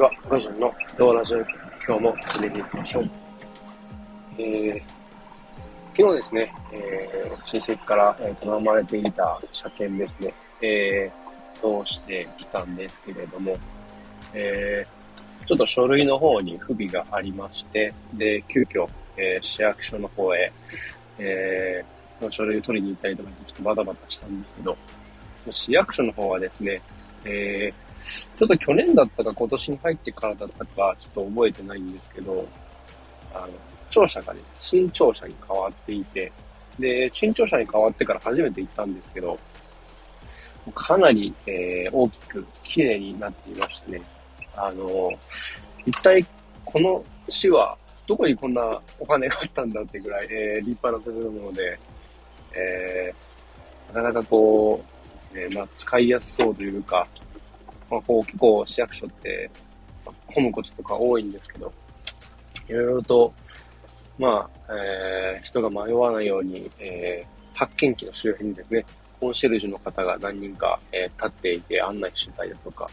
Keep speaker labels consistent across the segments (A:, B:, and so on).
A: ちは。ラジオの動ラジオ、今日も始めていきましょう。えー、昨日ですね、えー、親戚から、え、頼まれていた車検ですね、えー、通してきたんですけれども、えー、ちょっと書類の方に不備がありまして、で、急遽、えー、市役所の方へ、えー、書類を取りに行ったりとか、ちょっとバタバタしたんですけど、市役所の方はですね、えー、ちょっと去年だったか今年に入ってからだったかちょっと覚えてないんですけど、あの、庁舎がね、新庁舎に変わっていて、で、新庁舎に変わってから初めて行ったんですけど、かなり、えー、大きく綺麗になっていましてね、あの、一体この市はどこにこんなお金があったんだってぐらい、えー、立派な建物で、えー、なかなかこう、えー、まあ、使いやすそうというか、まあ、こう結構市役所って混むこととか多いんですけど、いろいろと、まあ、えー、人が迷わないように、えー、発見機の周辺にですね、コンシェルジュの方が何人か、えー、立っていて案内してたりだとか、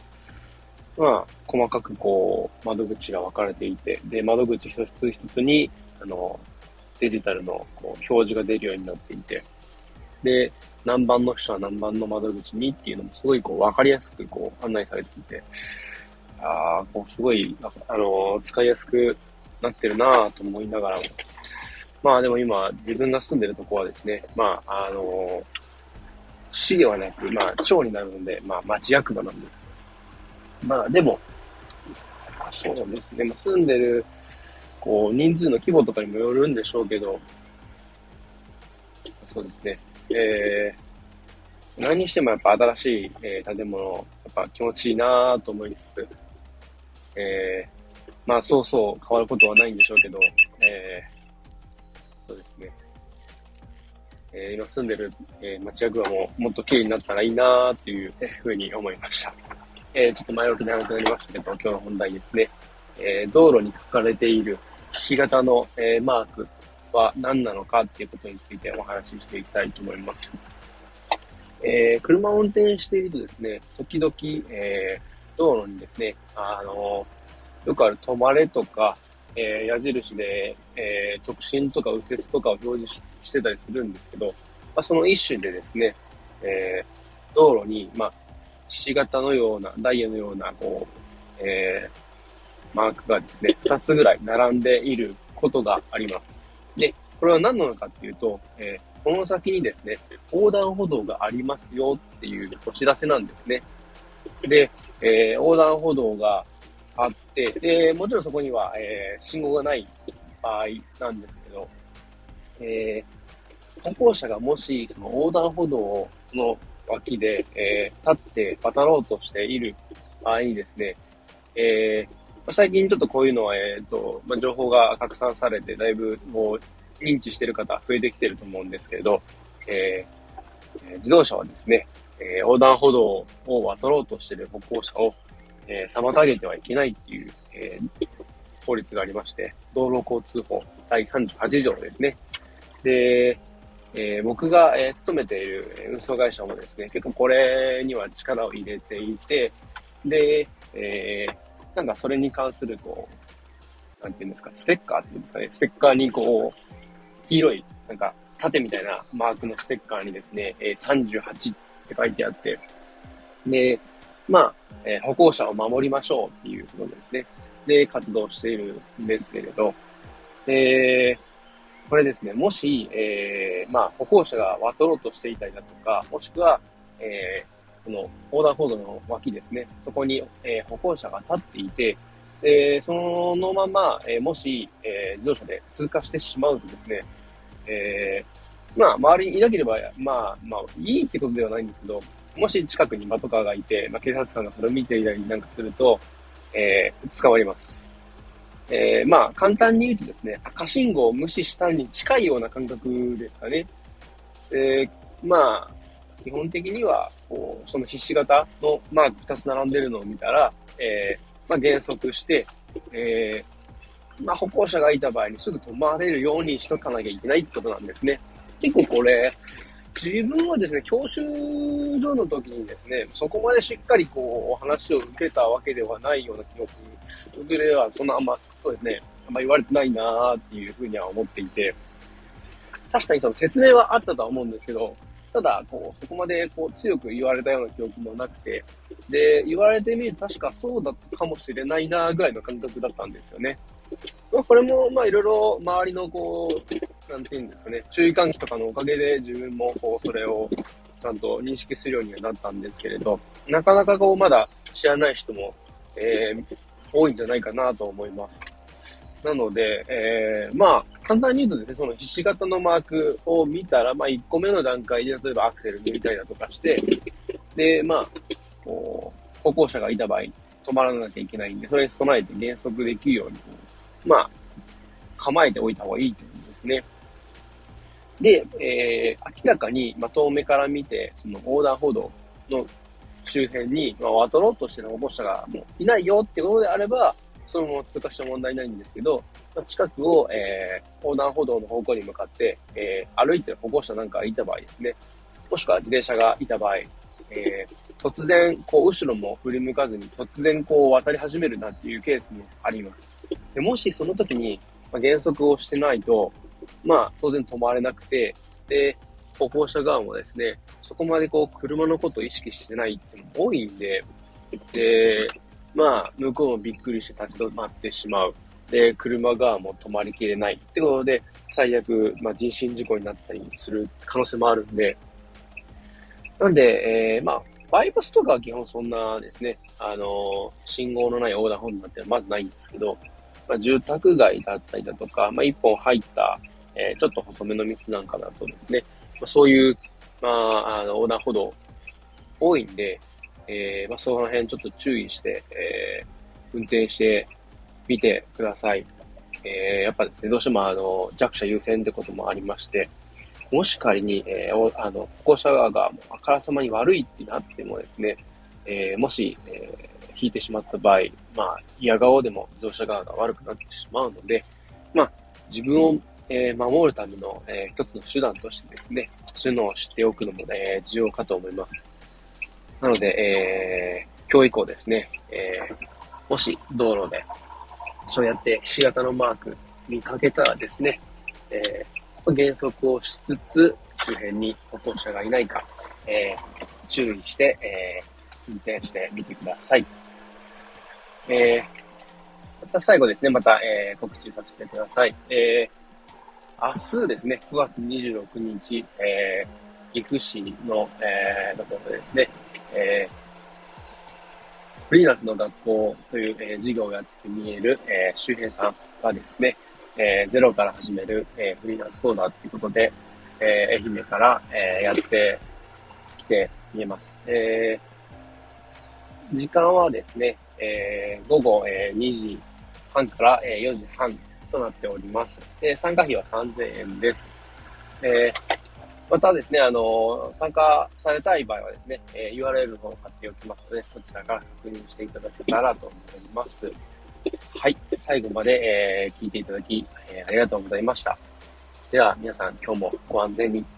A: まあ、細かくこう、窓口が分かれていて、で、窓口一つ一つに、あの、デジタルのこう表示が出るようになっていて、で、何番の人は何番の窓口にっていうのもすごいこう分かりやすくこう案内されていて、ああ、こうすごい、あの、使いやすくなってるなぁと思いながらも、まあでも今自分が住んでるとこはですね、まああの、市ではなく、まあ町になるので、まあ町役場なんです。まあでも、そうですね、まあ、住んでる、こう、人数の規模とかにもよるんでしょうけど、そうですね、えー、何にしてもやっぱ新しい、えー、建物、やっぱ気持ちいいなと思いつつ、えー、まあそうそう変わることはないんでしょうけど、えー、そうですね。えー、今住んでる、えー、町役場ももっと綺麗になったらいいなっていうふうに思いました。えー、ちょっと前置き長くなりましたけど、今日の本題ですね。えー、道路に書かれているひし形の、えー、マークは何なのかっていうことについてお話ししていきたいと思います。えー、車を運転しているとですね、時々、えー、道路にですね、あのよくある止まれとか、えー、矢印で、え直進とか右折とかを表示してたりするんですけど、まあ、その一種でですね、え道路に、まあ、ひし形のような、ダイヤのような、こう、えマークがですね、二つぐらい並んでいることがあります。で、これは何なのかっていうと、えー、この先にですね、横断歩道がありますよっていうお知らせなんですね。で、えー、横断歩道があって、で、もちろんそこには、えー、信号がない場合なんですけど、え、歩行者がもし、その横断歩道の脇で、え、立って渡ろうとしている場合にですね、えー、最近ちょっとこういうのは、えっ、ー、と、まあ、情報が拡散されて、だいぶもう認知してる方増えてきてると思うんですけれど、えー、自動車はですね、えー、横断歩道を渡ろうとしてる歩行者を、えー、妨げてはいけないっていう、えー、法律がありまして、道路交通法第38条ですね。で、えー、僕が、えー、勤めている運送会社もですね、結構これには力を入れていて、で、えー、なんかそれに関する、こう、なんていうんですか、ステッカーっていうんですかね、ステッカーにこう、黄色い、なんか、縦みたいなマークのステッカーにですね、え38って書いてあって、で、まあ、えー、歩行者を守りましょうっていうことですね。で、活動しているんですけれど、えー、これですね、もし、えー、まあ、歩行者が渡ろうとしていたりだとか、もしくは、えー、この横断歩道の脇ですね、そこに、え、歩行者が立っていて、で、そのまま、え、もし、え、自動車で通過してしまうとですね、え、まあ、周りにいなければ、まあ、まあ、いいってことではないんですけど、もし近くにパトカーがいて、まあ、警察官がそれを見ていたりなんかすると、えー、捕まります。えー、まあ、簡単に言うとですね、赤信号を無視したに近いような感覚ですかね。えー、まあ、基本的には、こう、そのひし形のマーク2つ並んでるのを見たら、えー、まあ、減速して、えー、まあ、歩行者がいた場合にすぐ止まれるようにしとかなきゃいけないってことなんですね。結構これ、自分はですね、教習所の時にですね、そこまでしっかりこう、お話を受けたわけではないような記憶、僕ではそんなあんま、そうですね、あんま言われてないなーっていうふうには思っていて、確かにその説明はあったとは思うんですけど、ただ、こう、そこまでこう強く言われたような記憶もなくて、で、言われてみると確かそうだったかもしれないなぐらいの感覚だったんですよね。まあ、これも、まあ、いろいろ周りのこう、なんていうんですかね、注意喚起とかのおかげで自分もこう、それをちゃんと認識するようにはなったんですけれど、なかなかこう、まだ知らない人も、えー、多いんじゃないかなと思います。なので、えー、まあ、簡単に言うとですね、そのひし形のマークを見たら、まあ、1個目の段階で、例えばアクセル抜いたりだとかして、で、まあ、こう、歩行者がいた場合、止まらなきゃいけないんで、それに備えて減速できるように、まあ、構えておいた方がいいということですね。で、えー、明らかに、まあ、遠目から見て、その横断歩道の周辺に、まあ、渡ろうとしてる歩行者がもういないよってことであれば、そのまま通過して問題ないんですけど、まあ、近くを、えー、横断歩道の方向に向かって、えー、歩いてる歩行者なんかがいた場合ですね、もしくは自転車がいた場合、えー、突然、こう、後ろも振り向かずに、突然、こう、渡り始めるなっていうケースもあります。でもしその時に、まあ、減速をしてないと、まあ、当然止まれなくて、で、歩行者側もですね、そこまでこう、車のことを意識してないっても多いんで、で、まあ、向こうもびっくりして立ち止まってしまう。で、車側もう止まりきれないってことで、最悪、まあ、人身事故になったりする可能性もあるんで、なんで、えー、まあ、バイパスとかは基本そんなですね、あの、信号のない横断歩道なんてまずないんですけど、まあ、住宅街だったりだとか、まあ、一本入った、えー、ちょっと細めの道なんかだとですね、まあ、そういう、まあ、あの、横断歩道多いんで、えー、まあ、その辺ちょっと注意して、えー、運転してみてください。えー、やっぱですね、どうしてもあの、弱者優先ってこともありまして、もし仮に、えー、あの、歩行者側があからさまに悪いってなってもですね、えー、もし、えー、引いてしまった場合、まあ、嫌顔でも自動車側が悪くなってしまうので、まあ、自分を、えー、守るための、えー、一つの手段としてですね、そういうのを知っておくのも、ね、重要かと思います。なので、えー、今日以降ですね、えー、もし道路で、そうやってひし形のマーク見かけたらですね、えー、減速をしつつ、周辺に歩行者がいないか、えー、注意して、えー、運転してみてください。えー、また最後ですね、また、えー、告知させてください。えー、明日ですね、9月26日、えー、岐阜市の、えー、ところでですね、えー、フリーランスの学校という、えー、授業をやってみえる、えー、周平さんがですね、えー、ゼロから始める、えー、フリーランスコーダーということで、えー、愛媛から、えー、やってきて見えます。えー、時間はですね、えー、午後、えー、2時半から、えー、4時半となっております。で参加費は3000円です。えー、またですね、あの、参加されたい場合はですね、え、URL の方を貼っておきますので、そちらから確認していただけたらと思います。はい。最後まで、え、聞いていただき、え、ありがとうございました。では、皆さん今日もご安全に。